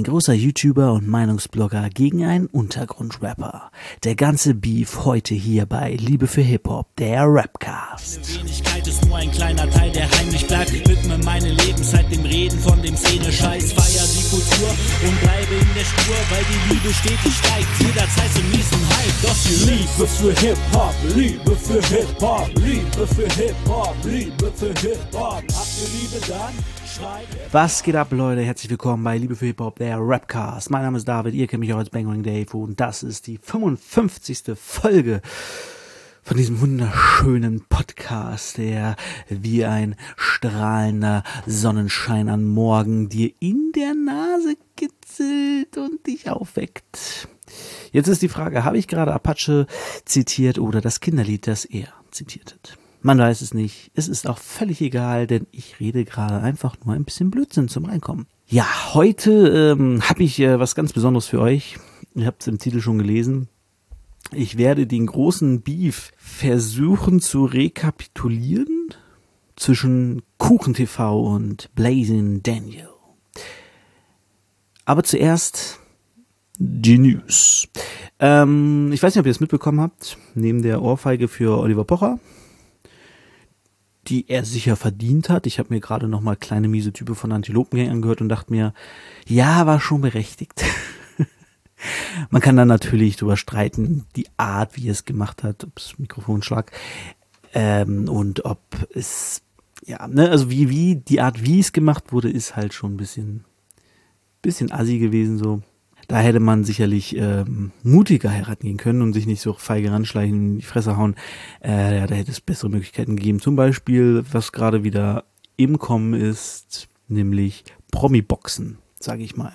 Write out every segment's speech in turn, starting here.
ein großer YouTuber und Meinungsblogger gegen einen Untergrundrapper. Der ganze Beef heute hier bei Liebe für Hip-Hop, der Rapcast. Meine Wenigkeit ist nur ein kleiner Teil, der heimlich bleibt. Widme meine Lebenszeit dem Reden von dem Szene-Scheiß. Feier die Kultur und bleibe in der Spur, weil die Liebe stetig steigt. Jederzeit zum miesen Hype. Doch die Liebe für Hip-Hop, Liebe für Hip-Hop, Liebe für Hip-Hop, Liebe für Hip-Hop. Habt ihr Liebe dann? Was geht ab, Leute? Herzlich willkommen bei Liebe für Hip-Hop, der Rapcast. Mein Name ist David, ihr kennt mich auch als Bangering Dave und das ist die 55. Folge von diesem wunderschönen Podcast, der wie ein strahlender Sonnenschein am Morgen dir in der Nase kitzelt und dich aufweckt. Jetzt ist die Frage, habe ich gerade Apache zitiert oder das Kinderlied, das er zitiert hat? Man weiß es nicht. Es ist auch völlig egal, denn ich rede gerade einfach nur ein bisschen Blödsinn zum Reinkommen. Ja, heute ähm, habe ich äh, was ganz Besonderes für euch. Ihr habt es im Titel schon gelesen. Ich werde den großen Beef versuchen zu rekapitulieren zwischen KuchenTV und Blazing Daniel. Aber zuerst die News. Ähm, ich weiß nicht, ob ihr es mitbekommen habt. Neben der Ohrfeige für Oliver Pocher, die er sicher verdient hat. Ich habe mir gerade noch mal kleine miese Type von Antilopengang angehört und dachte mir, ja, war schon berechtigt. Man kann dann natürlich drüber streiten, die Art, wie er es gemacht hat, ob es Mikrofonschlag ähm, und ob es ja, ne, also wie wie die Art, wie es gemacht wurde, ist halt schon ein bisschen bisschen assi gewesen so. Da hätte man sicherlich ähm, mutiger heiraten gehen können und sich nicht so feige ranschleichen in die Fresse hauen. Äh, ja, da hätte es bessere Möglichkeiten gegeben. Zum Beispiel, was gerade wieder im Kommen ist, nämlich Promi-Boxen, sage ich mal.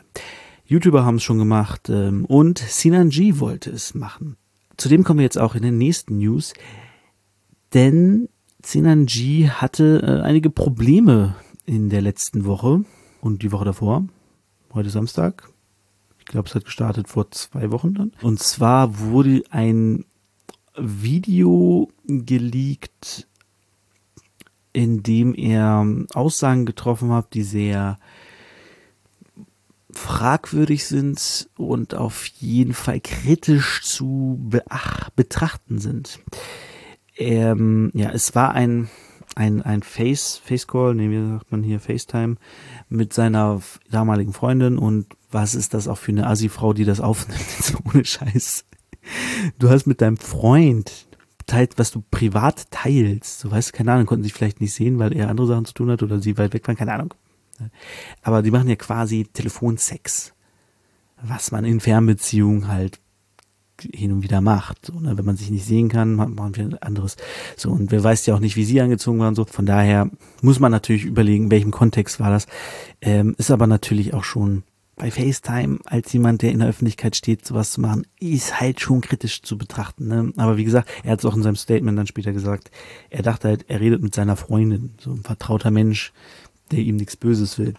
YouTuber haben es schon gemacht ähm, und Sinan G wollte es machen. Zudem kommen wir jetzt auch in den nächsten News, denn Sinan G hatte äh, einige Probleme in der letzten Woche und die Woche davor. Heute Samstag. Ich glaube, es hat gestartet vor zwei Wochen dann. Und zwar wurde ein Video geleakt, in dem er Aussagen getroffen hat, die sehr fragwürdig sind und auf jeden Fall kritisch zu beach, betrachten sind. Ähm, ja, es war ein ein ein Face Face Call, nee, wie sagt man hier FaceTime mit seiner damaligen Freundin und was ist das auch für eine Assi-Frau, die das aufnimmt, jetzt ohne Scheiß. Du hast mit deinem Freund teilt, was du privat teilst. Du weißt, keine Ahnung, konnten sich vielleicht nicht sehen, weil er andere Sachen zu tun hat oder sie weit weg waren, keine Ahnung. Aber die machen ja quasi Telefonsex. Was man in Fernbeziehungen halt hin und wieder macht. So, ne? Wenn man sich nicht sehen kann, machen wir anderes. So, und wer weiß ja auch nicht, wie sie angezogen waren. So, von daher muss man natürlich überlegen, welchem Kontext war das. Ähm, ist aber natürlich auch schon bei FaceTime als jemand, der in der Öffentlichkeit steht, sowas zu machen, ist halt schon kritisch zu betrachten. Ne? Aber wie gesagt, er hat es auch in seinem Statement dann später gesagt. Er dachte halt, er redet mit seiner Freundin, so ein vertrauter Mensch, der ihm nichts Böses will.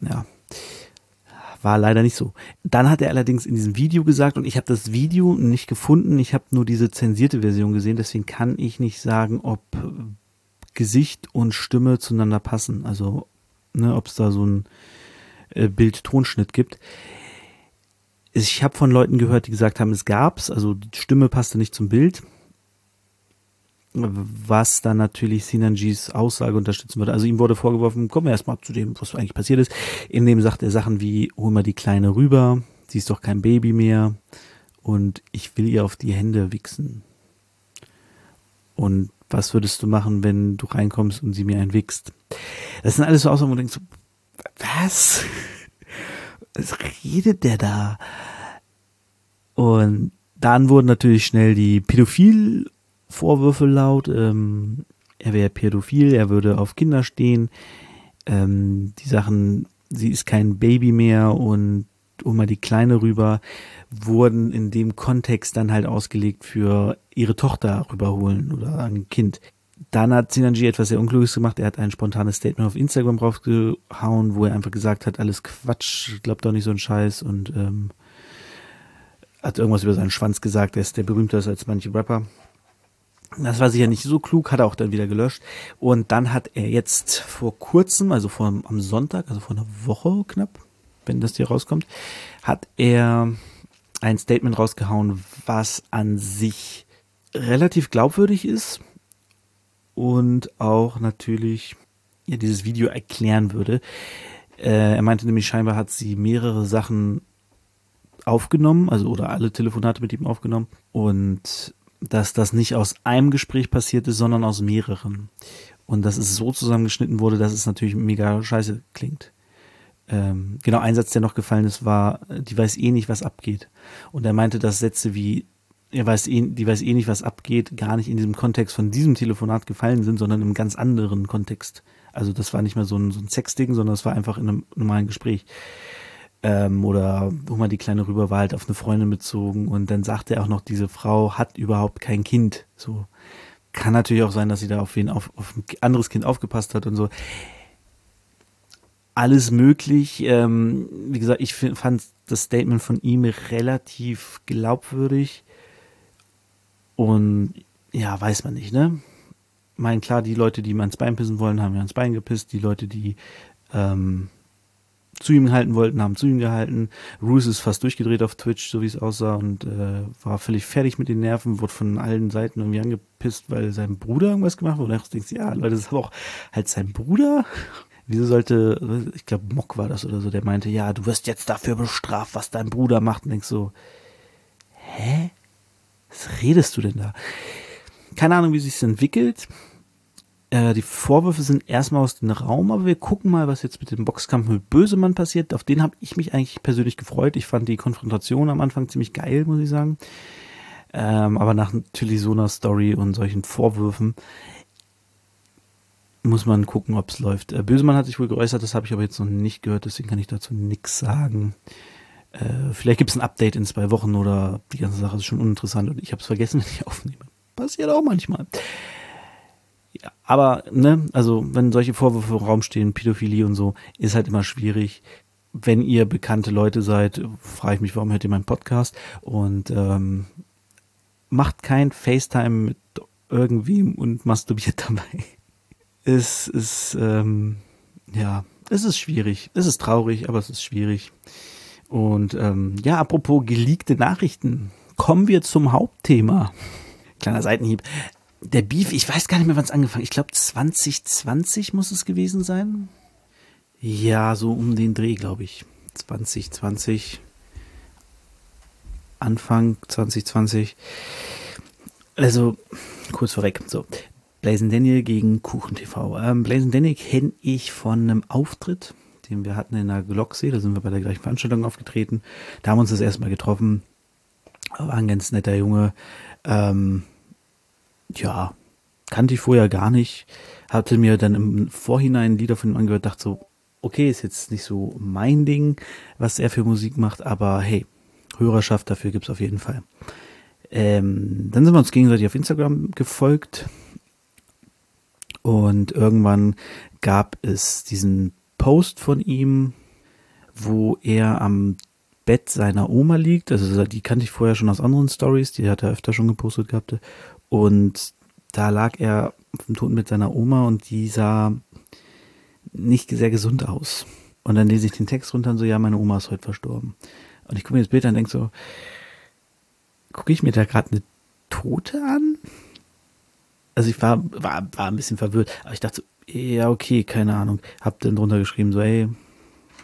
Ja, war leider nicht so. Dann hat er allerdings in diesem Video gesagt, und ich habe das Video nicht gefunden, ich habe nur diese zensierte Version gesehen, deswegen kann ich nicht sagen, ob Gesicht und Stimme zueinander passen. Also, ne, ob es da so ein äh, Bild-Tonschnitt gibt. Ich habe von Leuten gehört, die gesagt haben, es gab's, also die Stimme passte nicht zum Bild was dann natürlich Sinanjis Aussage unterstützen würde. Also ihm wurde vorgeworfen, kommen wir erstmal zu dem, was eigentlich passiert ist. In dem sagt er Sachen wie, hol mal die Kleine rüber, sie ist doch kein Baby mehr und ich will ihr auf die Hände wichsen. Und was würdest du machen, wenn du reinkommst und sie mir einwichst? Das sind alles so Aussagen, wo du denkst, was? Was redet der da? Und dann wurden natürlich schnell die Pädophil Vorwürfe laut. Ähm, er wäre pädophil, er würde auf Kinder stehen. Ähm, die Sachen, sie ist kein Baby mehr und um mal die Kleine rüber, wurden in dem Kontext dann halt ausgelegt für ihre Tochter rüberholen oder ein Kind. Dann hat Sinanji etwas sehr Unkluges gemacht. Er hat ein spontanes Statement auf Instagram rausgehauen, wo er einfach gesagt hat, alles Quatsch, glaubt doch nicht so ein Scheiß und ähm, hat irgendwas über seinen Schwanz gesagt, er ist der berühmter als manche Rapper. Das war sicher nicht so klug, hat er auch dann wieder gelöscht. Und dann hat er jetzt vor kurzem, also vor am Sonntag, also vor einer Woche knapp, wenn das hier rauskommt, hat er ein Statement rausgehauen, was an sich relativ glaubwürdig ist und auch natürlich ja, dieses Video erklären würde. Äh, er meinte nämlich, scheinbar hat sie mehrere Sachen aufgenommen, also oder alle Telefonate mit ihm aufgenommen und dass das nicht aus einem Gespräch passiert ist, sondern aus mehreren. Und dass es so zusammengeschnitten wurde, dass es natürlich mega scheiße klingt. Ähm, genau, ein Satz, der noch gefallen ist, war, die weiß eh nicht, was abgeht. Und er meinte, dass Sätze wie, er weiß eh, die weiß eh nicht, was abgeht, gar nicht in diesem Kontext von diesem Telefonat gefallen sind, sondern im ganz anderen Kontext. Also das war nicht mehr so ein, so ein Sexding, sondern es war einfach in einem normalen Gespräch. Ähm, oder wo man die Kleine rüber war, halt auf eine Freundin bezogen und dann sagte er auch noch, diese Frau hat überhaupt kein Kind. So kann natürlich auch sein, dass sie da auf wen auf, auf ein anderes Kind aufgepasst hat und so. Alles möglich. Ähm, wie gesagt, ich fand das Statement von ihm relativ glaubwürdig. Und ja, weiß man nicht, ne? Mein klar, die Leute, die ihm ans Bein pissen wollen, haben ja ans Bein gepisst. Die Leute, die ähm, zu ihm halten wollten, haben zu ihm gehalten. Roos ist fast durchgedreht auf Twitch, so wie es aussah, und äh, war völlig fertig mit den Nerven, wurde von allen Seiten irgendwie angepisst, weil sein Bruder irgendwas gemacht hat. Und ich denkst, ja, Leute, das ist aber auch halt sein Bruder. Wieso sollte, ich glaube, Mock war das oder so, der meinte, ja, du wirst jetzt dafür bestraft, was dein Bruder macht. Und denkst so, hä? Was redest du denn da? Keine Ahnung, wie sich's entwickelt. Äh, die Vorwürfe sind erstmal aus dem Raum, aber wir gucken mal, was jetzt mit dem Boxkampf mit Bösemann passiert. Auf den habe ich mich eigentlich persönlich gefreut. Ich fand die Konfrontation am Anfang ziemlich geil, muss ich sagen. Ähm, aber nach natürlich so einer Story und solchen Vorwürfen muss man gucken, ob es läuft. Äh, Bösemann hat sich wohl geäußert, das habe ich aber jetzt noch nicht gehört, deswegen kann ich dazu nichts sagen. Äh, vielleicht gibt es ein Update in zwei Wochen oder die ganze Sache ist schon uninteressant und ich habe es vergessen, wenn ich aufnehme. Passiert auch manchmal. Ja, aber, ne, also wenn solche Vorwürfe im Raum stehen, Pädophilie und so, ist halt immer schwierig. Wenn ihr bekannte Leute seid, frage ich mich, warum hört ihr meinen Podcast? Und ähm, macht kein FaceTime mit irgendwem und masturbiert dabei. Es ist, ähm, ja, es ist schwierig. Es ist traurig, aber es ist schwierig. Und ähm, ja, apropos geleakte Nachrichten, kommen wir zum Hauptthema. Kleiner Seitenhieb der Beef, ich weiß gar nicht mehr, wann es angefangen Ich glaube 2020 muss es gewesen sein. Ja, so um den Dreh, glaube ich. 2020. Anfang 2020. Also, kurz vorweg. So. Blazing Daniel gegen Kuchen TV. Ähm, Blazing Daniel kenne ich von einem Auftritt, den wir hatten in der Glocksee. Da sind wir bei der gleichen Veranstaltung aufgetreten. Da haben wir uns das erstmal getroffen. War ein ganz netter Junge. Ähm, ja, kannte ich vorher gar nicht. Hatte mir dann im Vorhinein Lieder von ihm angehört, dachte so, okay, ist jetzt nicht so mein Ding, was er für Musik macht, aber hey, Hörerschaft dafür gibt's auf jeden Fall. Ähm, dann sind wir uns gegenseitig auf Instagram gefolgt und irgendwann gab es diesen Post von ihm, wo er am Bett seiner Oma liegt. Also die kannte ich vorher schon aus anderen Stories, die hat er öfter schon gepostet gehabt. Und da lag er auf dem Toten mit seiner Oma und die sah nicht sehr gesund aus. Und dann lese ich den Text runter und so, ja, meine Oma ist heute verstorben. Und ich gucke mir das Bild an und denke so, gucke ich mir da gerade eine Tote an? Also ich war, war, war ein bisschen verwirrt, aber ich dachte so, ja, okay, keine Ahnung. Hab dann drunter geschrieben, so, ey,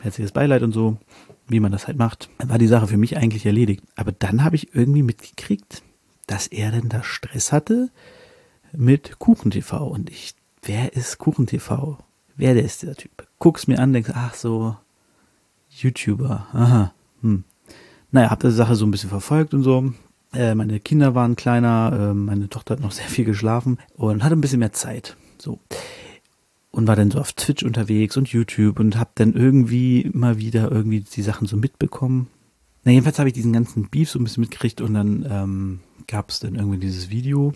herzliches Beileid und so, wie man das halt macht. Dann war die Sache für mich eigentlich erledigt. Aber dann habe ich irgendwie mitgekriegt, dass er denn da Stress hatte mit KuchenTV. Und ich, wer ist KuchenTV? Wer der ist dieser Typ? Guck's mir an, denkst, ach so, YouTuber, aha, hm. Naja, hab die Sache so ein bisschen verfolgt und so. Äh, meine Kinder waren kleiner, äh, meine Tochter hat noch sehr viel geschlafen und hatte ein bisschen mehr Zeit. So. Und war dann so auf Twitch unterwegs und YouTube und hab dann irgendwie immer wieder irgendwie die Sachen so mitbekommen. Na, jedenfalls habe ich diesen ganzen Beef so ein bisschen mitgekriegt und dann ähm, gab es dann irgendwie dieses Video,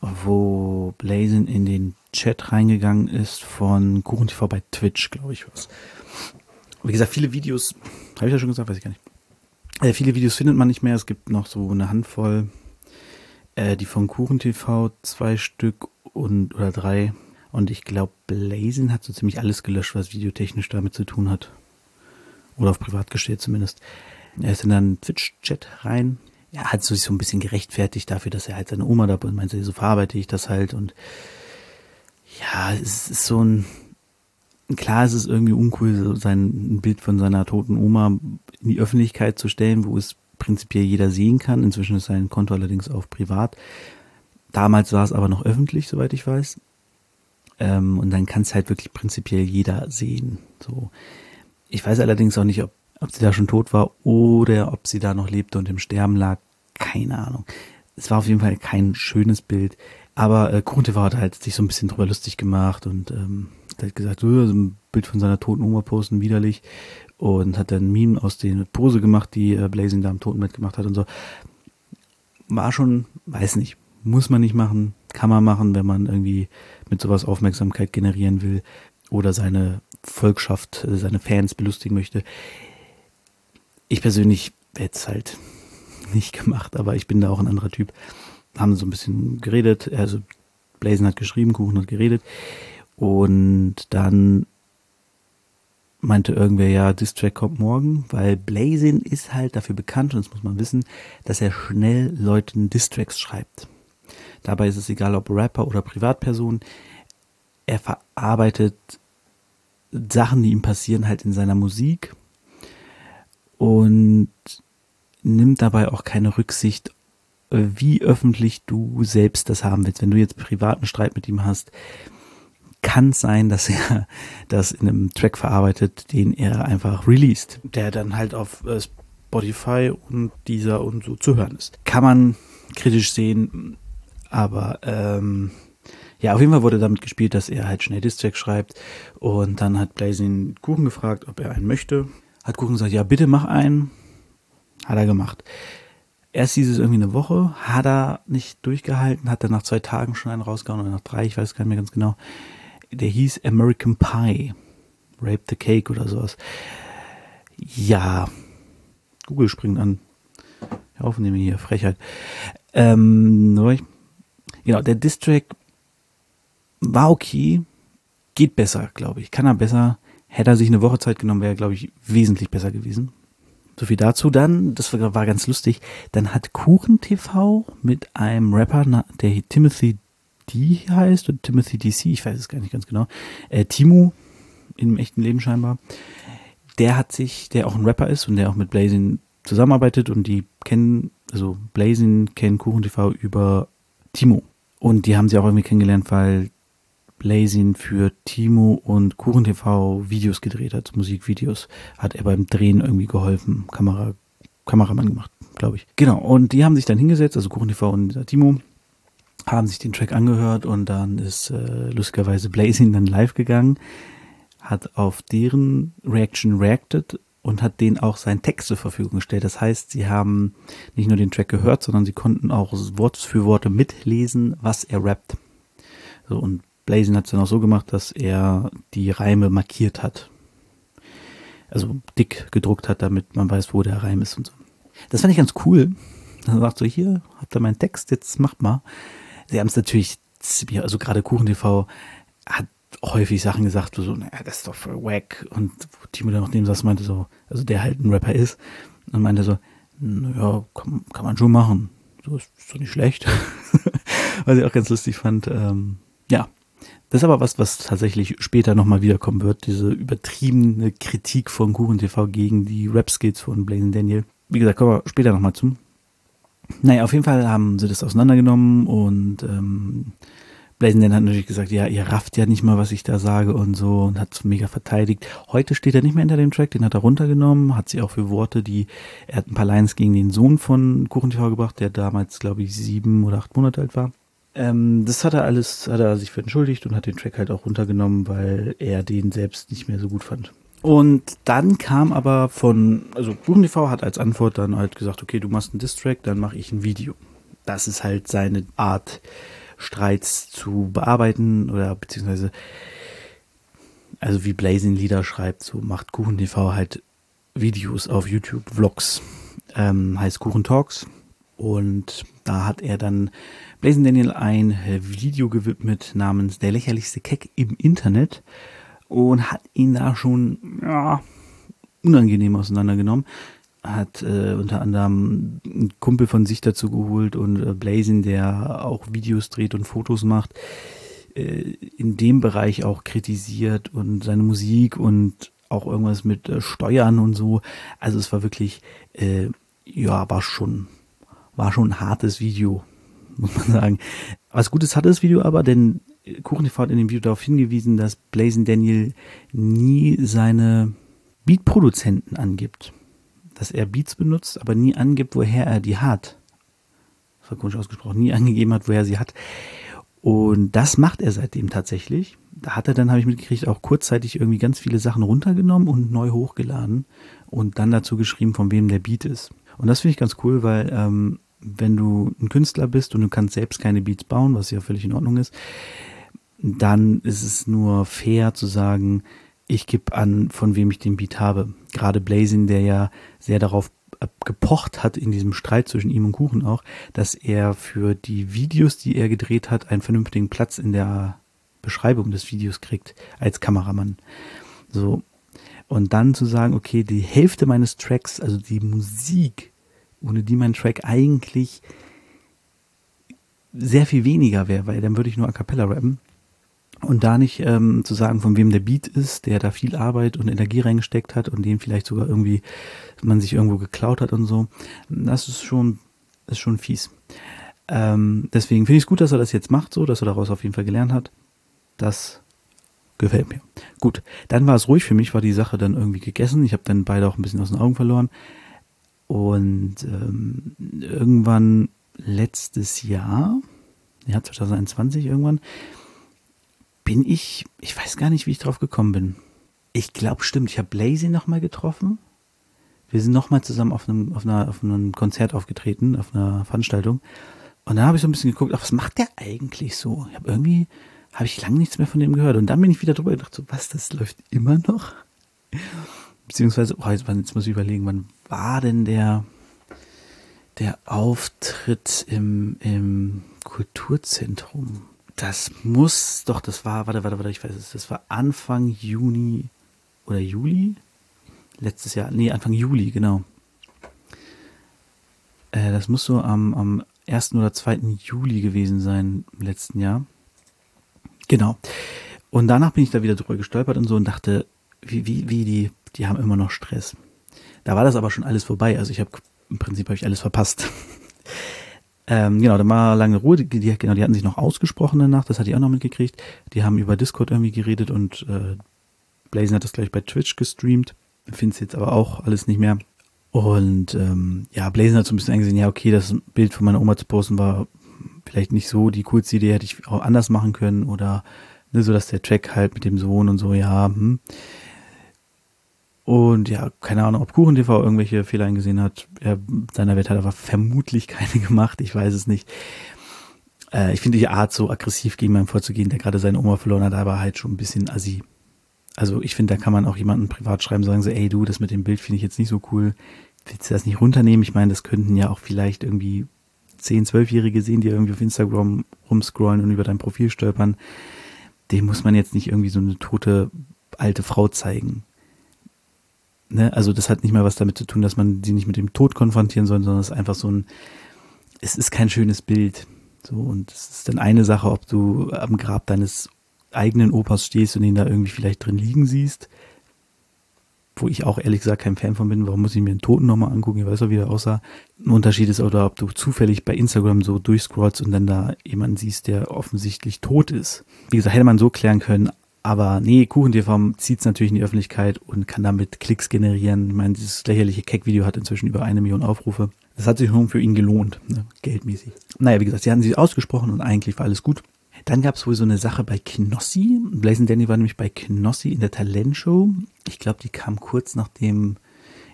wo Blazin in den Chat reingegangen ist von KuchenTV bei Twitch, glaube ich was. Wie gesagt, viele Videos, habe ich ja schon gesagt, weiß ich gar nicht. Äh, viele Videos findet man nicht mehr. Es gibt noch so eine Handvoll, äh, die von KuchenTV, zwei Stück und oder drei. Und ich glaube, Blazin hat so ziemlich alles gelöscht, was videotechnisch damit zu tun hat. Oder auf privat gestellt zumindest. Er ist in einen Twitch-Chat rein. Er hat sich so ein bisschen gerechtfertigt dafür, dass er halt seine Oma da und meinte, so verarbeite ich das halt und ja, es ist so ein, klar ist es irgendwie uncool, sein ein Bild von seiner toten Oma in die Öffentlichkeit zu stellen, wo es prinzipiell jeder sehen kann. Inzwischen ist sein Konto allerdings auf privat. Damals war es aber noch öffentlich, soweit ich weiß. Ähm, und dann kann es halt wirklich prinzipiell jeder sehen. So. Ich weiß allerdings auch nicht, ob, ob sie da schon tot war oder ob sie da noch lebte und im Sterben lag. Keine Ahnung. Es war auf jeden Fall kein schönes Bild. Aber äh, KuchenTV hat halt sich so ein bisschen drüber lustig gemacht und ähm, hat gesagt, so ein Bild von seiner toten Oma posten, widerlich. Und hat dann ein Meme aus den Pose gemacht, die äh, Blazing da am Totenbett gemacht hat und so. War schon, weiß nicht, muss man nicht machen, kann man machen, wenn man irgendwie mit sowas Aufmerksamkeit generieren will oder seine Volkschaft, äh, seine Fans belustigen möchte. Ich persönlich hätte es halt nicht gemacht, aber ich bin da auch ein anderer Typ haben so ein bisschen geredet, also Blazen hat geschrieben, Kuchen hat geredet und dann meinte irgendwer, ja, Distrack kommt morgen, weil Blazin ist halt dafür bekannt, und das muss man wissen, dass er schnell Leuten Distracks schreibt. Dabei ist es egal, ob Rapper oder Privatperson, er verarbeitet Sachen, die ihm passieren, halt in seiner Musik und nimmt dabei auch keine Rücksicht wie öffentlich du selbst das haben willst. Wenn du jetzt privaten Streit mit ihm hast, kann es sein, dass er das in einem Track verarbeitet, den er einfach released, der dann halt auf äh, Spotify und dieser und so zu hören ist. Kann man kritisch sehen, aber ähm, ja, auf jeden Fall wurde damit gespielt, dass er halt schnell Distrack schreibt und dann hat Blazing Kuchen gefragt, ob er einen möchte. Hat Kuchen gesagt, ja, bitte mach einen. Hat er gemacht. Erst hieß es irgendwie eine Woche, hat er nicht durchgehalten, hat dann nach zwei Tagen schon einen rausgehauen oder nach drei, ich weiß gar nicht mehr ganz genau. Der hieß American Pie. Rape the Cake oder sowas. Ja. Google springt an. Hör auf, nehme hier Frechheit. Ähm, genau, der Distrack war okay. Geht besser, glaube ich. Kann er besser. Hätte er sich eine Woche Zeit genommen, wäre, glaube ich, wesentlich besser gewesen. So viel dazu dann, das war, war ganz lustig. Dann hat Kuchen TV mit einem Rapper, der Timothy D heißt oder Timothy DC, ich weiß es gar nicht ganz genau. Äh, Timo im echten Leben scheinbar. Der hat sich, der auch ein Rapper ist und der auch mit Blazing zusammenarbeitet und die kennen, also Blazing kennen Kuchen TV über Timo. Und die haben sie auch irgendwie kennengelernt, weil Blazin für Timo und Kuchen TV Videos gedreht hat, Musikvideos. Hat er beim Drehen irgendwie geholfen, Kamera, Kameramann gemacht, glaube ich. Genau, und die haben sich dann hingesetzt, also Kuchen TV und Timo, haben sich den Track angehört und dann ist äh, lustigerweise Blazin dann live gegangen, hat auf deren Reaction reacted und hat denen auch seinen Text zur Verfügung gestellt. Das heißt, sie haben nicht nur den Track gehört, sondern sie konnten auch Wort für Worte mitlesen, was er rappt. So, und Blazin hat es dann auch so gemacht, dass er die Reime markiert hat. Also dick gedruckt hat, damit man weiß, wo der Reim ist und so. Das fand ich ganz cool. Dann sagt so, hier, habt ihr meinen Text, jetzt macht mal. Sie haben es natürlich, also gerade KuchenTV hat häufig Sachen gesagt, so, naja, das ist doch für wack. Und Timo dann noch dem Satz meinte so, also der halt ein Rapper ist, und meinte so, naja, kann, kann man schon machen. So ist, ist doch nicht schlecht. Was ich auch ganz lustig fand. Ähm, ja, das ist aber was, was tatsächlich später nochmal wiederkommen wird, diese übertriebene Kritik von Kuchen TV gegen die Rap-Skills von Blaine Daniel. Wie gesagt, kommen wir später nochmal zu. Naja, auf jeden Fall haben sie das auseinandergenommen und ähm, Blazen Dan hat natürlich gesagt, ja, ihr rafft ja nicht mal, was ich da sage und so und hat es mega verteidigt. Heute steht er nicht mehr hinter dem Track, den hat er runtergenommen, hat sie auch für Worte, die, er hat ein paar Lines gegen den Sohn von Kuchen TV gebracht, der damals, glaube ich, sieben oder acht Monate alt war. Ähm, das hat er alles, hat er sich für entschuldigt und hat den Track halt auch runtergenommen, weil er den selbst nicht mehr so gut fand. Und dann kam aber von, also BuchenTV hat als Antwort dann halt gesagt, okay, du machst einen Distrack, dann mache ich ein Video. Das ist halt seine Art, Streits zu bearbeiten oder beziehungsweise, also wie Blazing Lieder schreibt, so macht KuchenTV halt Videos auf YouTube, Vlogs, ähm, heißt Kuchen Talks. Und da hat er dann Blazing Daniel ein Video gewidmet namens Der lächerlichste Keck im Internet und hat ihn da schon ja, unangenehm auseinandergenommen. Hat äh, unter anderem einen Kumpel von sich dazu geholt und äh, Blazin, der auch Videos dreht und Fotos macht, äh, in dem Bereich auch kritisiert und seine Musik und auch irgendwas mit äh, Steuern und so. Also es war wirklich, äh, ja, war schon, war schon ein hartes Video, muss man sagen. Was Gutes hat das Video aber, denn KuchenTV hat in dem Video darauf hingewiesen, dass Blazing Daniel nie seine Beatproduzenten angibt. Dass er Beats benutzt, aber nie angibt, woher er die hat. Das war komisch ausgesprochen, nie angegeben hat, woher er sie hat. Und das macht er seitdem tatsächlich. Da hat er dann, habe ich mitgekriegt, auch kurzzeitig irgendwie ganz viele Sachen runtergenommen und neu hochgeladen und dann dazu geschrieben, von wem der Beat ist. Und das finde ich ganz cool, weil ähm, wenn du ein Künstler bist und du kannst selbst keine Beats bauen, was ja völlig in Ordnung ist, dann ist es nur fair zu sagen, ich gebe an, von wem ich den Beat habe. Gerade Blazin, der ja sehr darauf gepocht hat in diesem Streit zwischen ihm und Kuchen auch, dass er für die Videos, die er gedreht hat, einen vernünftigen Platz in der Beschreibung des Videos kriegt als Kameramann. So. Und dann zu sagen, okay, die Hälfte meines Tracks, also die Musik, ohne die mein Track eigentlich sehr viel weniger wäre, weil dann würde ich nur a cappella rappen. Und da nicht ähm, zu sagen, von wem der Beat ist, der da viel Arbeit und Energie reingesteckt hat und den vielleicht sogar irgendwie man sich irgendwo geklaut hat und so, das ist schon, ist schon fies. Ähm, deswegen finde ich es gut, dass er das jetzt macht, so, dass er daraus auf jeden Fall gelernt hat. Das gefällt mir. Gut, dann war es ruhig für mich, war die Sache dann irgendwie gegessen. Ich habe dann beide auch ein bisschen aus den Augen verloren. Und ähm, irgendwann letztes Jahr, ja 2021 irgendwann, bin ich, ich weiß gar nicht, wie ich drauf gekommen bin. Ich glaube, stimmt, ich habe Lazy nochmal getroffen. Wir sind nochmal zusammen auf einem, auf, einer, auf einem Konzert aufgetreten, auf einer Veranstaltung. Und dann habe ich so ein bisschen geguckt, ach, was macht der eigentlich so? Ich habe irgendwie, habe ich lange nichts mehr von dem gehört. Und dann bin ich wieder drüber gedacht, so, was, das läuft immer noch? Beziehungsweise, oh, jetzt, jetzt muss ich überlegen, wann war denn der, der Auftritt im, im Kulturzentrum? Das muss doch, das war, warte, warte, warte, ich weiß es, das war Anfang Juni oder Juli? Letztes Jahr, nee, Anfang Juli, genau. Äh, das muss so am, am 1. oder 2. Juli gewesen sein im letzten Jahr. Genau. Und danach bin ich da wieder drüber gestolpert und so und dachte, wie, wie, wie, die, die haben immer noch Stress. Da war das aber schon alles vorbei. Also ich habe, im Prinzip habe ich alles verpasst. Ähm, genau, da war lange Ruhe. Die, die, genau, die hatten sich noch ausgesprochen danach, das hatte ich auch noch mitgekriegt. Die haben über Discord irgendwie geredet und äh, Blazing hat das gleich bei Twitch gestreamt. Finde es jetzt aber auch alles nicht mehr. Und ähm, ja, Blazing hat so ein bisschen eingesehen, ja, okay, das Bild von meiner Oma zu posten war vielleicht nicht so die coolste Idee, hätte ich auch anders machen können oder ne, so, dass der Track halt mit dem Sohn und so, ja, hm. Und ja, keine Ahnung, ob KuchenTV irgendwelche Fehler eingesehen hat. Er, seiner Welt hat aber vermutlich keine gemacht. Ich weiß es nicht. Äh, ich finde die Art, so aggressiv gegen meinen vorzugehen, der gerade seine Oma verloren hat, aber halt schon ein bisschen assi. Also ich finde, da kann man auch jemanden privat schreiben, sagen so, ey du, das mit dem Bild finde ich jetzt nicht so cool. Willst du das nicht runternehmen? Ich meine, das könnten ja auch vielleicht irgendwie 10, 12-Jährige sehen, die irgendwie auf Instagram rumscrollen und über dein Profil stolpern. Dem muss man jetzt nicht irgendwie so eine tote alte Frau zeigen ne, also das hat nicht mal was damit zu tun, dass man sie nicht mit dem Tod konfrontieren soll, sondern es ist einfach so ein, es ist kein schönes Bild. So, und es ist dann eine Sache, ob du am Grab deines eigenen Opas stehst und ihn da irgendwie vielleicht drin liegen siehst. Wo ich auch ehrlich gesagt kein Fan von bin, warum muss ich mir einen Toten nochmal angucken? Ich weiß auch, wie der aussah. Ein Unterschied ist, oder ob du zufällig bei Instagram so durchscrollst und dann da jemanden siehst, der offensichtlich tot ist. Wie gesagt, hätte man so klären können, aber nee, KuchenTV zieht es natürlich in die Öffentlichkeit und kann damit Klicks generieren. Ich meine, dieses lächerliche Keck-Video hat inzwischen über eine Million Aufrufe. Das hat sich schon für ihn gelohnt, ne, geldmäßig. Naja, wie gesagt, sie hatten sich ausgesprochen und eigentlich war alles gut. Dann gab es wohl so eine Sache bei Knossi. Blazing Danny war nämlich bei Knossi in der Talentshow. Ich glaube, die kam kurz nachdem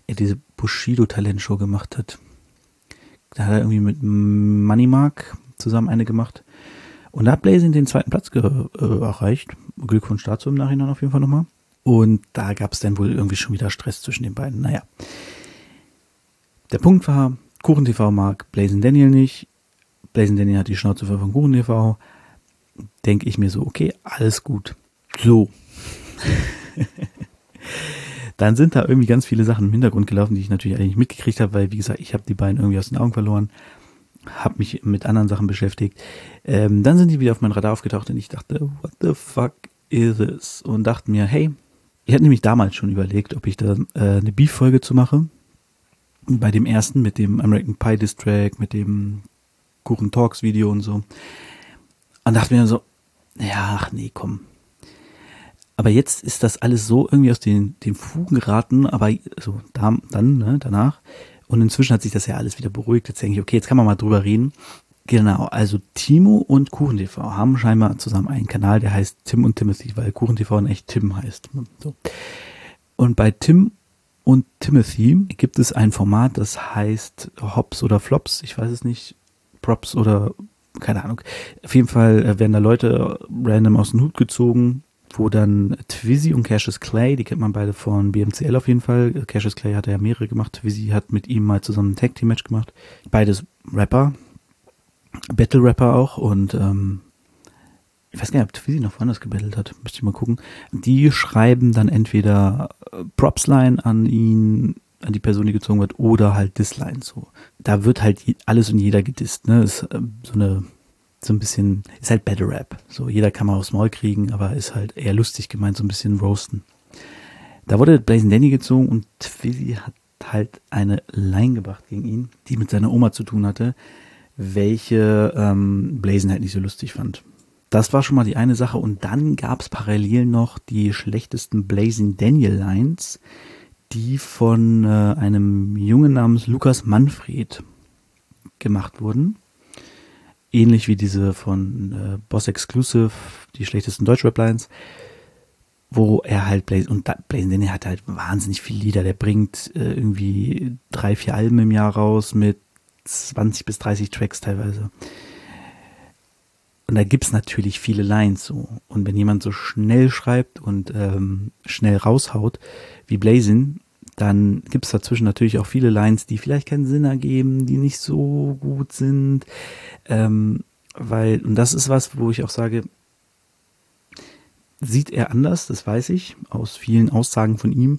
er diese Bushido-Talentshow gemacht hat. Da hat er irgendwie mit Money Mark zusammen eine gemacht. Und da hat Blazing den zweiten Platz äh, erreicht. Glückwunsch dazu im Nachhinein auf jeden Fall nochmal. Und da gab es dann wohl irgendwie schon wieder Stress zwischen den beiden. Naja. Der Punkt war, KuchenTV mag Blazing Daniel nicht. Blazing Daniel hat die Schnauze voll von KuchenTV. Denke ich mir so, okay, alles gut. So. dann sind da irgendwie ganz viele Sachen im Hintergrund gelaufen, die ich natürlich eigentlich mitgekriegt habe, weil, wie gesagt, ich habe die beiden irgendwie aus den Augen verloren, habe mich mit anderen Sachen beschäftigt. Ähm, dann sind die wieder auf mein Radar aufgetaucht und ich dachte, what the fuck is this? Und dachte mir, hey, ich hatte nämlich damals schon überlegt, ob ich da äh, eine Beef-Folge zu mache. Bei dem ersten mit dem American Pie Distrack, mit dem Kuchen Talks Video und so. Und dachte mir so, ja, ach nee, komm, aber jetzt ist das alles so irgendwie aus den, den Fugen geraten, aber so da, dann, ne, danach. Und inzwischen hat sich das ja alles wieder beruhigt. Jetzt denke ich, okay, jetzt kann man mal drüber reden. Genau, also Timo und KuchenTV haben scheinbar zusammen einen Kanal, der heißt Tim und Timothy, weil KuchenTV in echt Tim heißt. So. Und bei Tim und Timothy gibt es ein Format, das heißt Hops oder Flops, ich weiß es nicht, Props oder keine Ahnung. Auf jeden Fall äh, werden da Leute random aus dem Hut gezogen wo dann Twizzy und Cassius Clay, die kennt man beide von BMCL auf jeden Fall. Cassius Clay hat ja mehrere gemacht. Twizzy hat mit ihm mal zusammen ein Tag Team Match gemacht. Beides Rapper, Battle Rapper auch und ähm, ich weiß gar nicht, ob Twizzy noch woanders gebettelt hat. Müsste ich mal gucken. Die schreiben dann entweder äh, Propsline an ihn, an die Person, die gezogen wird, oder halt Disline so. Da wird halt alles und jeder gedisst, ne? Ist äh, so eine so ein bisschen, ist halt Battle Rap. So, jeder kann mal aufs Maul kriegen, aber ist halt eher lustig gemeint, so ein bisschen roasten. Da wurde Blazing Danny gezogen und Twizzy hat halt eine Line gebracht gegen ihn, die mit seiner Oma zu tun hatte, welche ähm, Blazing halt nicht so lustig fand. Das war schon mal die eine Sache und dann gab es parallel noch die schlechtesten Blazing Daniel Lines, die von äh, einem Jungen namens Lukas Manfred gemacht wurden ähnlich wie diese von äh, Boss Exclusive, die schlechtesten Deutsch-Rap-Lines, wo er halt Blaze, und da, Blaze Denny hat halt wahnsinnig viele Lieder, der bringt äh, irgendwie drei, vier Alben im Jahr raus mit 20 bis 30 Tracks teilweise. Und da gibt's natürlich viele Lines so. Und wenn jemand so schnell schreibt und ähm, schnell raushaut, wie Blazin, dann gibt's dazwischen natürlich auch viele Lines, die vielleicht keinen Sinn ergeben, die nicht so gut sind. Ähm, weil, und das ist was, wo ich auch sage, sieht er anders, das weiß ich, aus vielen Aussagen von ihm.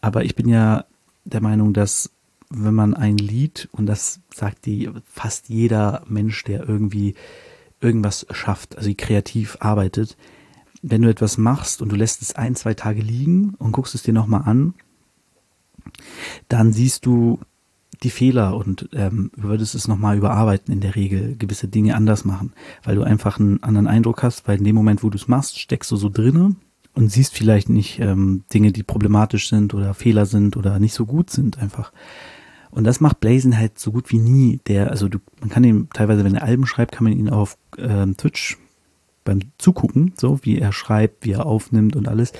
Aber ich bin ja der Meinung, dass wenn man ein Lied, und das sagt die fast jeder Mensch, der irgendwie irgendwas schafft, also kreativ arbeitet, wenn du etwas machst und du lässt es ein, zwei Tage liegen und guckst es dir nochmal an, dann siehst du die Fehler und ähm, würdest es nochmal überarbeiten in der Regel, gewisse Dinge anders machen, weil du einfach einen anderen Eindruck hast, weil in dem Moment, wo du es machst, steckst du so drinne und siehst vielleicht nicht ähm, Dinge, die problematisch sind oder Fehler sind oder nicht so gut sind einfach. Und das macht Blazin halt so gut wie nie. Der, also du, man kann ihn teilweise, wenn er Alben schreibt, kann man ihn auf ähm, Twitch beim Zugucken, so wie er schreibt, wie er aufnimmt und alles.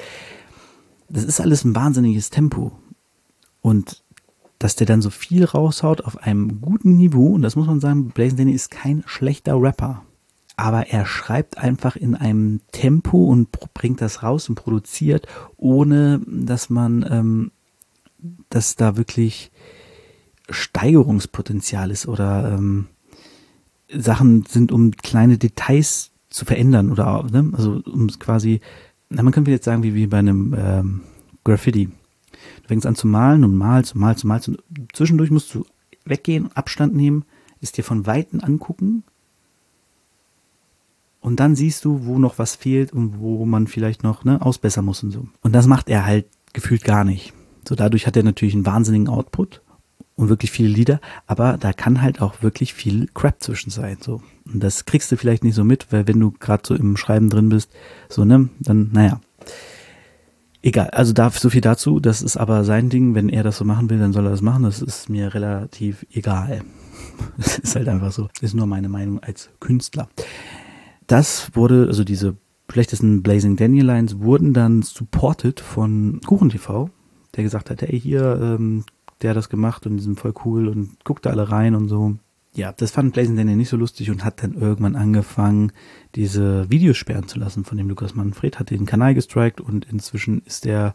Das ist alles ein wahnsinniges Tempo. Und dass der dann so viel raushaut auf einem guten Niveau, und das muss man sagen, Blazing Danny ist kein schlechter Rapper. Aber er schreibt einfach in einem Tempo und bringt das raus und produziert, ohne dass man, ähm, dass da wirklich Steigerungspotenzial ist oder ähm, Sachen sind, um kleine Details zu verändern oder ne? also um quasi, na, man könnte jetzt sagen, wie, wie bei einem ähm, Graffiti fängst an zu malen und malst und malst und malst und zwischendurch musst du weggehen, Abstand nehmen, es dir von Weitem angucken und dann siehst du, wo noch was fehlt und wo man vielleicht noch ne, ausbessern muss und so. Und das macht er halt gefühlt gar nicht. So dadurch hat er natürlich einen wahnsinnigen Output und wirklich viele Lieder, aber da kann halt auch wirklich viel Crap zwischen sein. So. Und das kriegst du vielleicht nicht so mit, weil wenn du gerade so im Schreiben drin bist, so, ne, dann, naja. Egal, also da so viel dazu. Das ist aber sein Ding. Wenn er das so machen will, dann soll er das machen. Das ist mir relativ egal. Das ist halt einfach so. Das ist nur meine Meinung als Künstler. Das wurde, also diese schlechtesten Blazing Lines wurden dann supported von KuchenTV, der gesagt hat, hey, hier, ähm, der hat das gemacht und die sind voll cool und guckt da alle rein und so ja, das fand Blazing Daniel nicht so lustig und hat dann irgendwann angefangen, diese Videos sperren zu lassen von dem Lukas Manfred, hat den Kanal gestrikt und inzwischen ist der,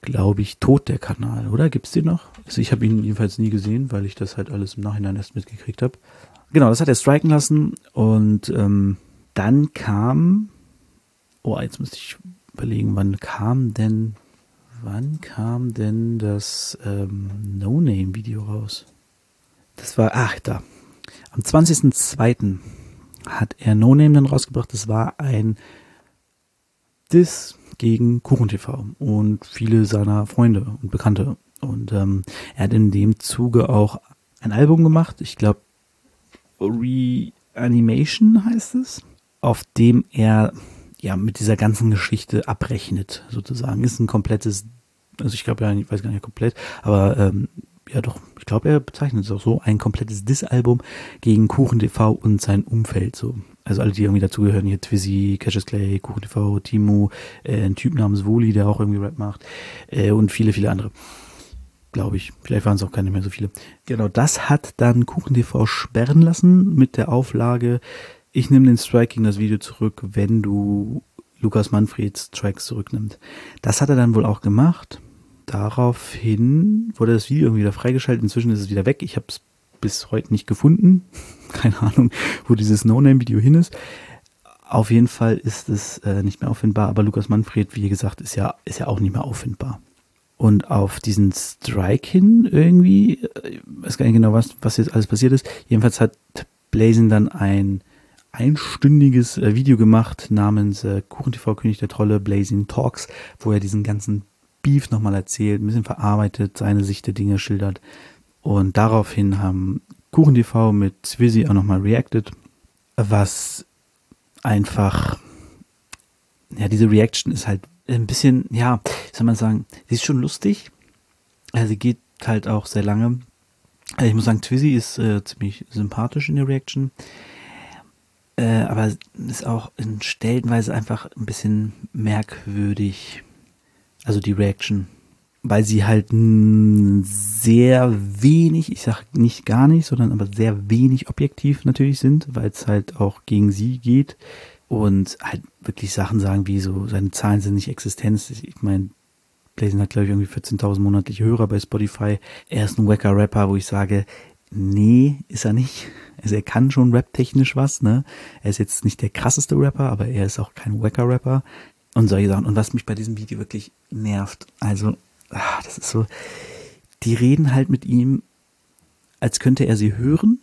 glaube ich, tot, der Kanal, oder? Gibt's den noch? Also ich habe ihn jedenfalls nie gesehen, weil ich das halt alles im Nachhinein erst mitgekriegt habe. Genau, das hat er striken lassen und ähm, dann kam, oh, jetzt müsste ich überlegen, wann kam denn, wann kam denn das ähm, No-Name-Video raus? Das war, ach, da. Am 20.02. hat er No Name dann rausgebracht. Das war ein Diss gegen KuchenTV und viele seiner Freunde und Bekannte. Und ähm, er hat in dem Zuge auch ein Album gemacht. Ich glaube, Reanimation heißt es, auf dem er ja mit dieser ganzen Geschichte abrechnet, sozusagen. Ist ein komplettes, also ich glaube ja, ich weiß gar nicht komplett, aber ähm, ja doch, ich glaube, er bezeichnet es auch so, ein komplettes Diss-Album gegen Kuchen TV und sein Umfeld. So. Also alle, die irgendwie dazugehören, hier Twizzy, Cassius Clay, Kuchen TV, Timo, äh, ein Typ namens Woli, der auch irgendwie Rap macht äh, und viele, viele andere. Glaube ich. Vielleicht waren es auch keine mehr so viele. Genau, das hat dann Kuchen TV sperren lassen mit der Auflage, ich nehme den Striking das Video zurück, wenn du Lukas Manfreds Tracks zurücknimmst. Das hat er dann wohl auch gemacht daraufhin wurde das Video irgendwie wieder freigeschaltet. Inzwischen ist es wieder weg. Ich habe es bis heute nicht gefunden. Keine Ahnung, wo dieses No-Name-Video hin ist. Auf jeden Fall ist es äh, nicht mehr auffindbar, aber Lukas Manfred, wie gesagt, ist ja, ist ja auch nicht mehr auffindbar. Und auf diesen Strike hin irgendwie, äh, ich weiß gar nicht genau, was, was jetzt alles passiert ist. Jedenfalls hat Blazin dann ein einstündiges äh, Video gemacht namens äh, KuchenTV König der Trolle Blazing Talks, wo er diesen ganzen Beef nochmal erzählt, ein bisschen verarbeitet, seine Sicht der Dinge schildert. Und daraufhin haben KuchenTV mit Swizzy auch nochmal reacted, was einfach, ja, diese Reaction ist halt ein bisschen, ja, wie soll man sagen, sie ist schon lustig. Also sie geht halt auch sehr lange. Ich muss sagen, Twizzy ist äh, ziemlich sympathisch in der Reaction. Äh, aber ist auch in Stellenweise einfach ein bisschen merkwürdig also die Reaction, weil sie halt sehr wenig, ich sag nicht gar nicht, sondern aber sehr wenig objektiv natürlich sind, weil es halt auch gegen sie geht und halt wirklich Sachen sagen wie so, seine Zahlen sind nicht Existenz. Ich meine, Blazing hat glaube ich irgendwie 14.000 monatliche Hörer bei Spotify. Er ist ein wacker Rapper, wo ich sage, nee, ist er nicht. Also er kann schon rap-technisch was, ne? Er ist jetzt nicht der krasseste Rapper, aber er ist auch kein wacker Rapper und solche Sachen. Und was mich bei diesem Video wirklich nervt, also, ach, das ist so, die reden halt mit ihm, als könnte er sie hören.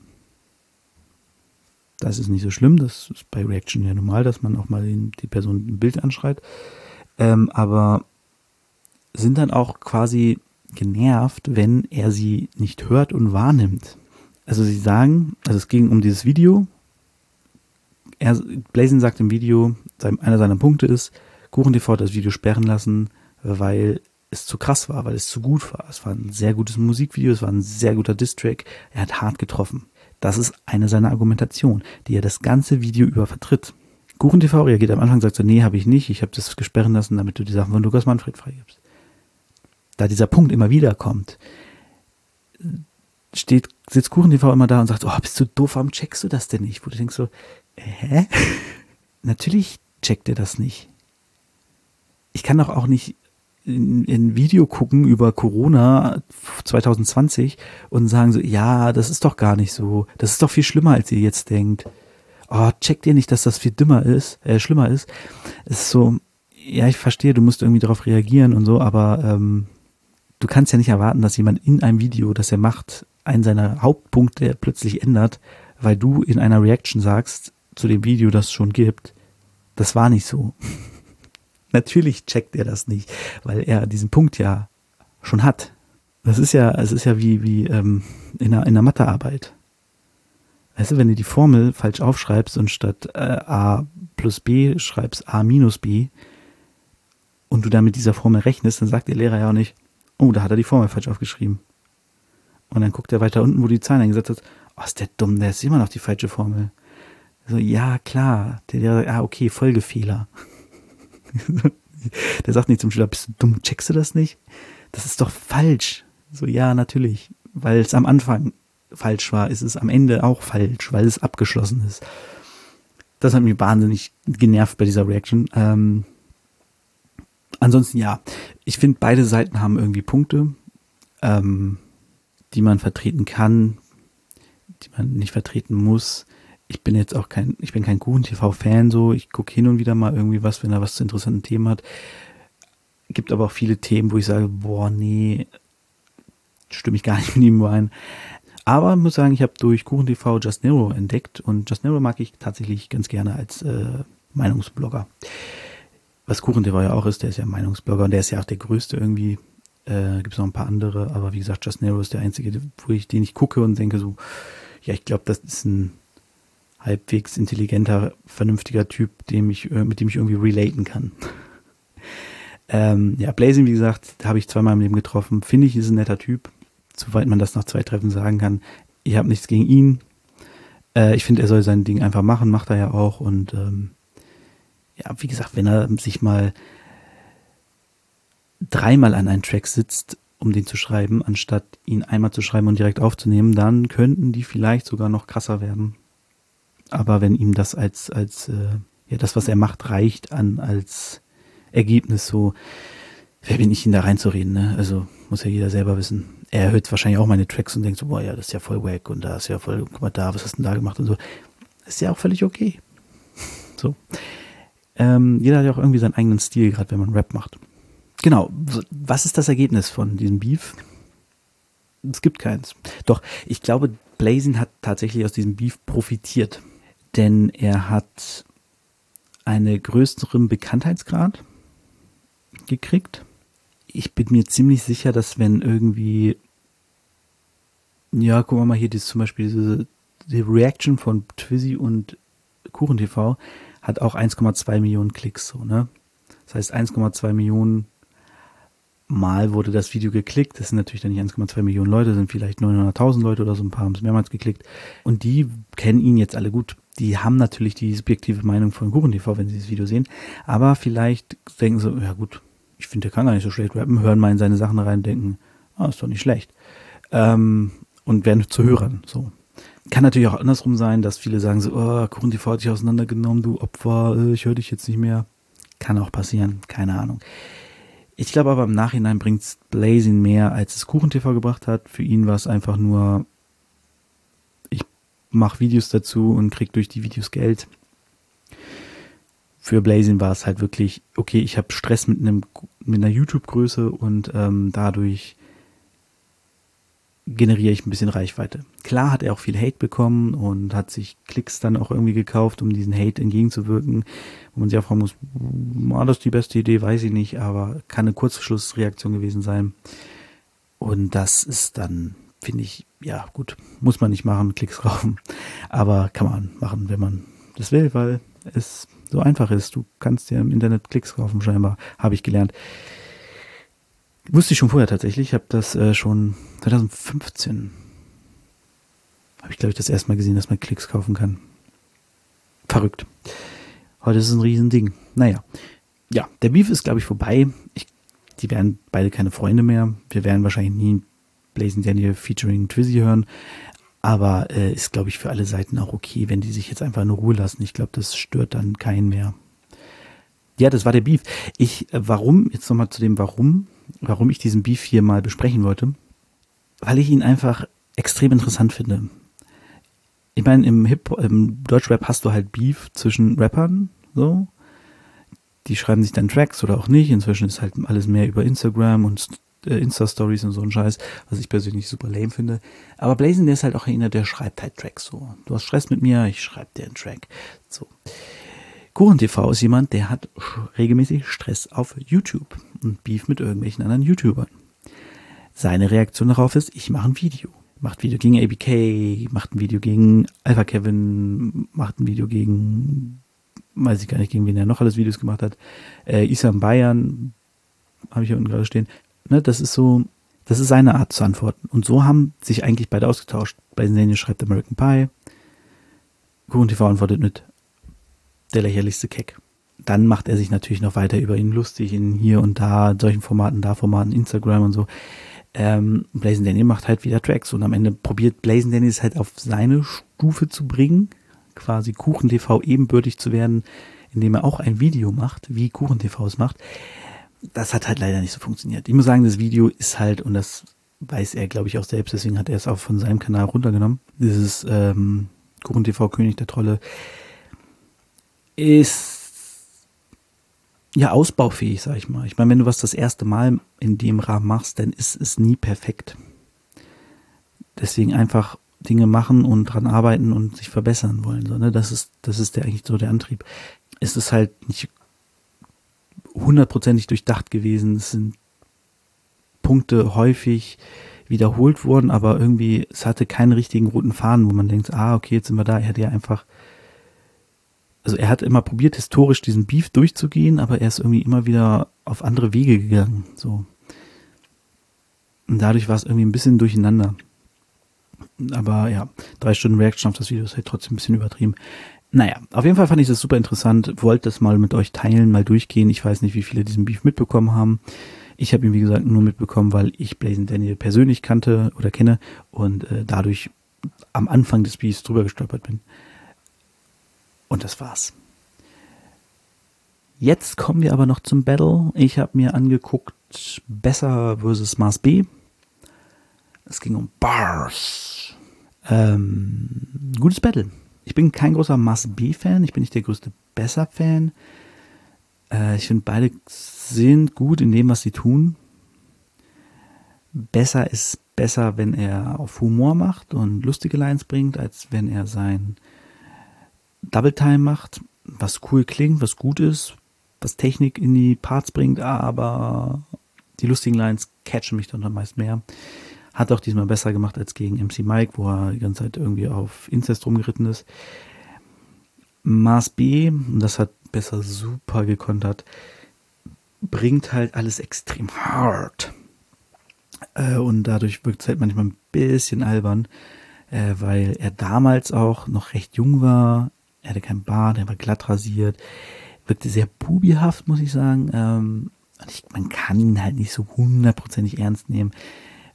Das ist nicht so schlimm, das ist bei Reaction ja normal, dass man auch mal die Person ein Bild anschreit. Ähm, aber sind dann auch quasi genervt, wenn er sie nicht hört und wahrnimmt. Also sie sagen, also es ging um dieses Video. Er, Blazin sagt im Video, einer seiner Punkte ist, KuchenTV hat das Video sperren lassen, weil es zu krass war, weil es zu gut war. Es war ein sehr gutes Musikvideo, es war ein sehr guter Distrack. Er hat hart getroffen. Das ist eine seiner Argumentationen, die er das ganze Video über vertritt. KuchenTV reagiert am Anfang, sagt so, nee, habe ich nicht, ich habe das gesperren lassen, damit du die Sachen von Lukas Manfred freigibst. Da dieser Punkt immer wieder kommt, steht, sitzt KuchenTV immer da und sagt, oh, bist du doof, warum checkst du das denn nicht? Wo du denkst so, hä? Natürlich checkt er das nicht ich kann doch auch nicht in, in Video gucken über Corona 2020 und sagen so, ja, das ist doch gar nicht so. Das ist doch viel schlimmer, als ihr jetzt denkt. Oh, checkt ihr nicht, dass das viel dümmer ist, äh, schlimmer ist. Es ist so, ja, ich verstehe, du musst irgendwie darauf reagieren und so, aber ähm, du kannst ja nicht erwarten, dass jemand in einem Video, das er macht, einen seiner Hauptpunkte plötzlich ändert, weil du in einer Reaction sagst zu dem Video, das es schon gibt, das war nicht so. Natürlich checkt er das nicht, weil er diesen Punkt ja schon hat. Das ist ja, es ist ja wie, wie ähm, in, einer, in Mathearbeit. Weißt du, wenn du die Formel falsch aufschreibst und statt äh, a plus b schreibst a minus b und du dann mit dieser Formel rechnest, dann sagt der Lehrer ja auch nicht, oh, da hat er die Formel falsch aufgeschrieben. Und dann guckt er weiter unten, wo die Zahlen eingesetzt hat. Oh, ist der dumm, der ist immer noch die falsche Formel. So, ja, klar. Der Lehrer sagt, ah, okay, Folgefehler. Der sagt nicht zum Schüler, bist du dumm, checkst du das nicht? Das ist doch falsch. So, ja, natürlich. Weil es am Anfang falsch war, ist es am Ende auch falsch, weil es abgeschlossen ist. Das hat mich wahnsinnig genervt bei dieser Reaction. Ähm, ansonsten ja, ich finde, beide Seiten haben irgendwie Punkte, ähm, die man vertreten kann, die man nicht vertreten muss ich bin jetzt auch kein, ich bin kein Kuchen-TV-Fan so, ich gucke hin und wieder mal irgendwie was, wenn er was zu interessanten Themen hat. Gibt aber auch viele Themen, wo ich sage, boah, nee, stimme ich gar nicht mit ihm überein. Aber muss sagen, ich habe durch Kuchen TV Just Nero entdeckt und Just Nero mag ich tatsächlich ganz gerne als äh, Meinungsblogger. Was Kuchen TV ja auch ist, der ist ja Meinungsblogger und der ist ja auch der größte irgendwie. Äh, Gibt es noch ein paar andere, aber wie gesagt, Just Nero ist der einzige, wo ich, den ich gucke und denke so, ja, ich glaube, das ist ein halbwegs intelligenter, vernünftiger Typ, dem ich, äh, mit dem ich irgendwie relaten kann. ähm, ja, Blazing, wie gesagt, habe ich zweimal im Leben getroffen. Finde ich, ist ein netter Typ, soweit man das nach zwei Treffen sagen kann. Ich habe nichts gegen ihn. Äh, ich finde, er soll sein Ding einfach machen, macht er ja auch. Und ähm, ja, wie gesagt, wenn er sich mal dreimal an einen Track sitzt, um den zu schreiben, anstatt ihn einmal zu schreiben und direkt aufzunehmen, dann könnten die vielleicht sogar noch krasser werden. Aber wenn ihm das als, als, äh, ja, das, was er macht, reicht an als Ergebnis, so, wer bin ich, ihn da reinzureden, ne? Also, muss ja jeder selber wissen. Er hört wahrscheinlich auch meine Tracks und denkt so, boah, ja, das ist ja voll wack und da ist ja voll, guck mal da, was hast du denn da gemacht und so. ist ja auch völlig okay. so. Ähm, jeder hat ja auch irgendwie seinen eigenen Stil, gerade wenn man Rap macht. Genau. Was ist das Ergebnis von diesem Beef? Es gibt keins. Doch, ich glaube, Blazing hat tatsächlich aus diesem Beef profitiert denn er hat einen größeren Bekanntheitsgrad gekriegt. Ich bin mir ziemlich sicher, dass wenn irgendwie, ja, gucken wir mal hier, das zum Beispiel diese die Reaction von Twizzy und Kuchen TV hat auch 1,2 Millionen Klicks, so, ne? Das heißt, 1,2 Millionen Mal wurde das Video geklickt. Das sind natürlich dann nicht 1,2 Millionen Leute, sind vielleicht 900.000 Leute oder so, ein paar haben es mehrmals geklickt. Und die kennen ihn jetzt alle gut die haben natürlich die subjektive Meinung von KuchenTV, wenn sie das Video sehen. Aber vielleicht denken sie, ja gut, ich finde, der kann gar nicht so schlecht rappen, hören mal in seine Sachen rein denken, ah, ist doch nicht schlecht. Ähm, und werden zu Hörern, so. Kann natürlich auch andersrum sein, dass viele sagen so, oh, KuchenTV hat dich auseinandergenommen, du Opfer, äh, ich höre dich jetzt nicht mehr. Kann auch passieren, keine Ahnung. Ich glaube aber im Nachhinein bringt's Blazing mehr, als es KuchenTV gebracht hat. Für ihn war es einfach nur mache Videos dazu und krieg durch die Videos Geld. Für Blazing war es halt wirklich, okay, ich habe Stress mit einem mit einer YouTube-Größe und ähm, dadurch generiere ich ein bisschen Reichweite. Klar hat er auch viel Hate bekommen und hat sich Klicks dann auch irgendwie gekauft, um diesen Hate entgegenzuwirken. Wo man sich auch fragen muss, war das die beste Idee, weiß ich nicht, aber kann eine Kurzschlussreaktion gewesen sein. Und das ist dann finde ich, ja, gut, muss man nicht machen, Klicks kaufen. Aber kann man machen, wenn man das will, weil es so einfach ist. Du kannst ja im Internet Klicks kaufen, scheinbar, habe ich gelernt. Wusste ich schon vorher tatsächlich. Ich habe das äh, schon 2015 habe ich, glaube ich, das erste Mal gesehen, dass man Klicks kaufen kann. Verrückt. Heute ist es ein Riesending. Naja. Ja, der Beef ist, glaube ich, vorbei. Ich, die werden beide keine Freunde mehr. Wir werden wahrscheinlich nie Blazing Daniel featuring Twizzy hören. Aber äh, ist, glaube ich, für alle Seiten auch okay, wenn die sich jetzt einfach in Ruhe lassen. Ich glaube, das stört dann keinen mehr. Ja, das war der Beef. Ich, äh, warum, jetzt nochmal zu dem Warum, warum ich diesen Beef hier mal besprechen wollte. Weil ich ihn einfach extrem interessant finde. Ich meine, im Hip, im Deutschrap hast du halt Beef zwischen Rappern, so. Die schreiben sich dann Tracks oder auch nicht. Inzwischen ist halt alles mehr über Instagram und äh, Insta-Stories und so ein Scheiß, was ich persönlich super lame finde. Aber Blazing, der ist halt auch einer, der schreibt halt Tracks so. Du hast Stress mit mir, ich schreibe dir einen Track. So. Kuchen TV ist jemand, der hat regelmäßig Stress auf YouTube und Beef mit irgendwelchen anderen YouTubern. Seine Reaktion darauf ist, ich mache ein Video. Macht ein Video gegen ABK, macht ein Video gegen Alpha Kevin, macht ein Video gegen, weiß ich gar nicht, gegen wen er noch alles Videos gemacht hat. Äh, Isam Bayern, habe ich hier unten gerade stehen, Ne, das ist so, das ist seine Art zu antworten. Und so haben sich eigentlich beide ausgetauscht. Bei Daniel schreibt American Pie. Kuchen TV antwortet mit der lächerlichste Keck. Dann macht er sich natürlich noch weiter über ihn lustig in hier und da, in solchen Formaten, da Formaten, Instagram und so. Ähm, Blazing Daniel macht halt wieder Tracks und am Ende probiert Blazing Daniel es halt auf seine Stufe zu bringen, quasi Kuchen TV ebenbürtig zu werden, indem er auch ein Video macht, wie Kuchen TV es macht das hat halt leider nicht so funktioniert. Ich muss sagen, das Video ist halt, und das weiß er, glaube ich, auch selbst, deswegen hat er es auch von seinem Kanal runtergenommen. Dieses ähm, Kuchen TV König der Trolle ist ja, ausbaufähig, sag ich mal. Ich meine, wenn du was das erste Mal in dem Rahmen machst, dann ist es nie perfekt. Deswegen einfach Dinge machen und dran arbeiten und sich verbessern wollen. So, ne? Das ist, das ist der eigentlich so der Antrieb. Es ist halt nicht hundertprozentig durchdacht gewesen. Es sind Punkte häufig wiederholt worden, aber irgendwie, es hatte keinen richtigen roten Faden, wo man denkt, ah, okay, jetzt sind wir da. Er hätte ja einfach also er hat immer probiert, historisch diesen Beef durchzugehen, aber er ist irgendwie immer wieder auf andere Wege gegangen. So. Und dadurch war es irgendwie ein bisschen durcheinander. Aber ja, drei Stunden Reaction auf das Video ist halt trotzdem ein bisschen übertrieben. Naja, auf jeden Fall fand ich das super interessant. Wollte das mal mit euch teilen, mal durchgehen. Ich weiß nicht, wie viele diesen Beef mitbekommen haben. Ich habe ihn, wie gesagt, nur mitbekommen, weil ich Blazing Daniel persönlich kannte oder kenne und äh, dadurch am Anfang des Beefs drüber gestolpert bin. Und das war's. Jetzt kommen wir aber noch zum Battle. Ich habe mir angeguckt Besser versus Mars B. Es ging um Bars. Ähm, gutes Battle. Ich bin kein großer Mars B-Fan. Ich bin nicht der größte Besser-Fan. Äh, ich finde, beide sind gut in dem, was sie tun. Besser ist besser, wenn er auf Humor macht und lustige Lines bringt, als wenn er sein Double Time macht, was cool klingt, was gut ist, was Technik in die Parts bringt, aber die lustigen Lines catchen mich dann meist mehr. Hat auch diesmal besser gemacht als gegen MC Mike, wo er die ganze Zeit irgendwie auf Incest rumgeritten ist. Mars B, das hat besser super gekontert, bringt halt alles extrem hart. Äh, und dadurch wirkt es halt manchmal ein bisschen albern, äh, weil er damals auch noch recht jung war, er hatte kein Bart, er war glatt rasiert, wirkte sehr bubihaft, muss ich sagen. Ähm, und ich, man kann ihn halt nicht so hundertprozentig ernst nehmen,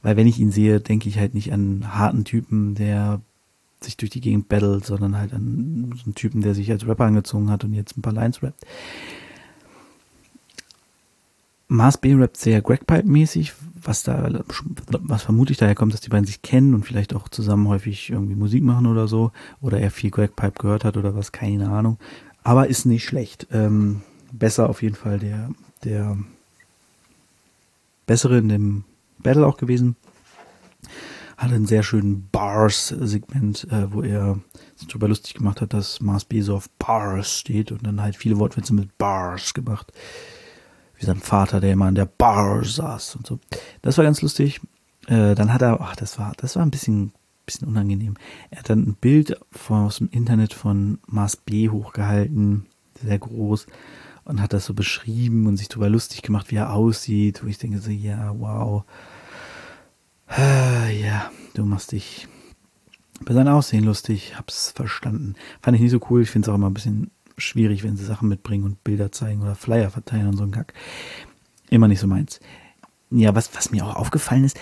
weil wenn ich ihn sehe, denke ich halt nicht an einen harten Typen, der sich durch die Gegend battelt, sondern halt an so einen Typen, der sich als Rapper angezogen hat und jetzt ein paar Lines rappt. Mars B rappt sehr Gregpipe-mäßig, was da, was vermutlich daher kommt, dass die beiden sich kennen und vielleicht auch zusammen häufig irgendwie Musik machen oder so, oder er viel Greg Pipe gehört hat oder was, keine Ahnung. Aber ist nicht schlecht. Ähm, besser auf jeden Fall der, der bessere in dem Battle auch gewesen. Hatte einen sehr schönen Bars-Segment, äh, wo er sich darüber lustig gemacht hat, dass Mars B so auf Bars steht und dann halt viele Wortwitze mit Bars gemacht wie sein Vater, der immer an der Bar saß und so. Das war ganz lustig. Äh, dann hat er, ach, das war, das war ein bisschen, bisschen unangenehm. Er hat dann ein Bild von, aus dem Internet von Mars B hochgehalten, sehr groß, und hat das so beschrieben und sich darüber lustig gemacht, wie er aussieht, wo ich denke so, ja, wow. Äh, ja, du machst dich bei seinem Aussehen lustig, hab's verstanden. Fand ich nicht so cool, ich finde es auch immer ein bisschen schwierig, wenn sie Sachen mitbringen und Bilder zeigen oder Flyer verteilen und so ein Kack. Immer nicht so meins. Ja, was, was mir auch aufgefallen ist,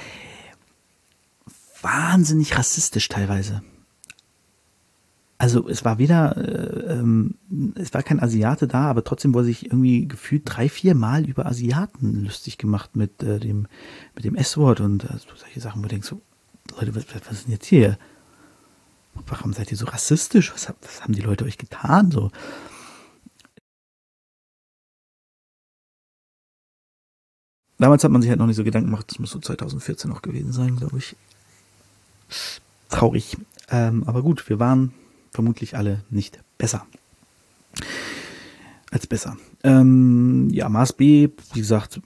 wahnsinnig rassistisch teilweise. Also es war weder, äh, ähm, es war kein Asiate da, aber trotzdem wurde sich irgendwie gefühlt drei, vier Mal über Asiaten lustig gemacht mit äh, dem, mit dem S-Wort und äh, solche Sachen, wo du denkst so, Leute, was, was ist denn jetzt hier? Warum seid ihr so rassistisch? Was, was haben die Leute euch getan? So. Damals hat man sich halt noch nicht so Gedanken gemacht, das muss so 2014 noch gewesen sein, glaube ich. Traurig. Ähm, aber gut, wir waren vermutlich alle nicht besser. Als besser. Ähm, ja, Mars B, wie gesagt,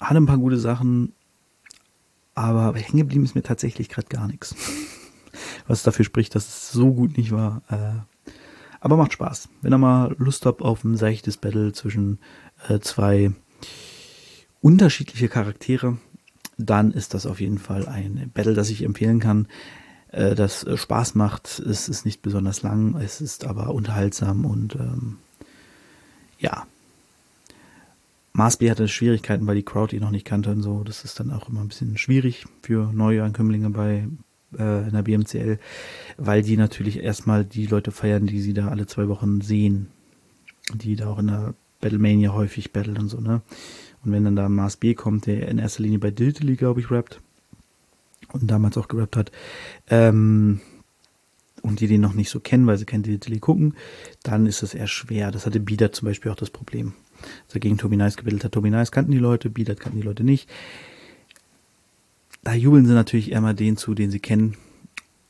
hatte ein paar gute Sachen, aber hängen geblieben ist mir tatsächlich gerade gar nichts was dafür spricht, dass es so gut nicht war. Äh, aber macht Spaß. Wenn ihr mal Lust habt auf ein seichtes Battle zwischen äh, zwei unterschiedliche Charaktere, dann ist das auf jeden Fall ein Battle, das ich empfehlen kann, äh, das äh, Spaß macht. Es ist nicht besonders lang, es ist aber unterhaltsam und ähm, ja. Mars B hatte Schwierigkeiten, weil die Crowd ihn noch nicht kannte und so. Das ist dann auch immer ein bisschen schwierig für neue Ankömmlinge bei äh, in der BMCL, weil die natürlich erstmal die Leute feiern, die sie da alle zwei Wochen sehen, die da auch in der Battlemania häufig battlen und so, ne? Und wenn dann da Mars B kommt, der in erster Linie bei Diltily, glaube ich, rappt und damals auch gerappt hat, ähm, und die den noch nicht so kennen, weil sie kein Dilly gucken, dann ist es eher schwer. Das hatte Bieder zum Beispiel auch das Problem. Als er gegen Tobi Nice gebildet hat, Tobi Nice kannten die Leute, Bieder kannten die Leute nicht. Da jubeln sie natürlich eher mal den zu, den sie kennen.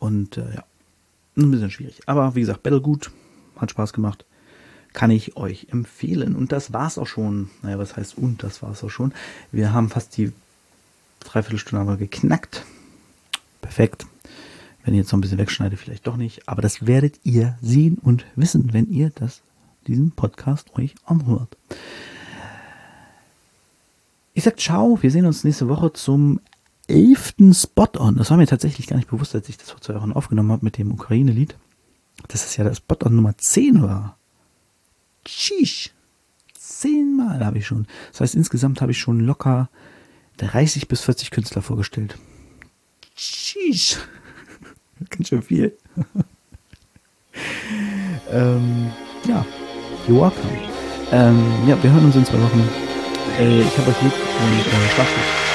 Und äh, ja, ein bisschen schwierig. Aber wie gesagt, Battle gut, hat Spaß gemacht. Kann ich euch empfehlen. Und das war's auch schon. Naja, was heißt und? Das war's auch schon. Wir haben fast die Dreiviertelstunde aber geknackt. Perfekt. Wenn ich jetzt noch ein bisschen wegschneide, vielleicht doch nicht. Aber das werdet ihr sehen und wissen, wenn ihr das, diesen Podcast euch anhört. Ich sag ciao. Wir sehen uns nächste Woche zum elften Spot-On. Das war mir tatsächlich gar nicht bewusst, als ich das vor zwei Wochen aufgenommen habe mit dem Ukraine-Lied. Dass es ja das Spot-On Nummer 10 war. Sheesh. Zehnmal habe ich schon. Das heißt, insgesamt habe ich schon locker 30 bis 40 Künstler vorgestellt. Sheesh. Ganz schön viel. ähm, ja, you're welcome. Ähm, ja, wir hören uns in zwei Wochen. Äh, ich habe euch lieb und äh, Spaß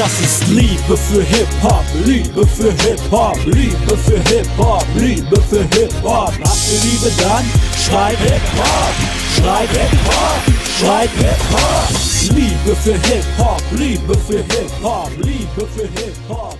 Das ist Liebe für Hip-Hop, Liebe für Hip-Hop, Liebe für Hip-Hop, Liebe für Hip-Hop. Habt ihr Liebe dann? Schreit Hip-Hop, schreit Hip-Hop, schreit Hip-Hop. Liebe für Hip-Hop, Liebe für Hip-Hop, Liebe für Hip-Hop,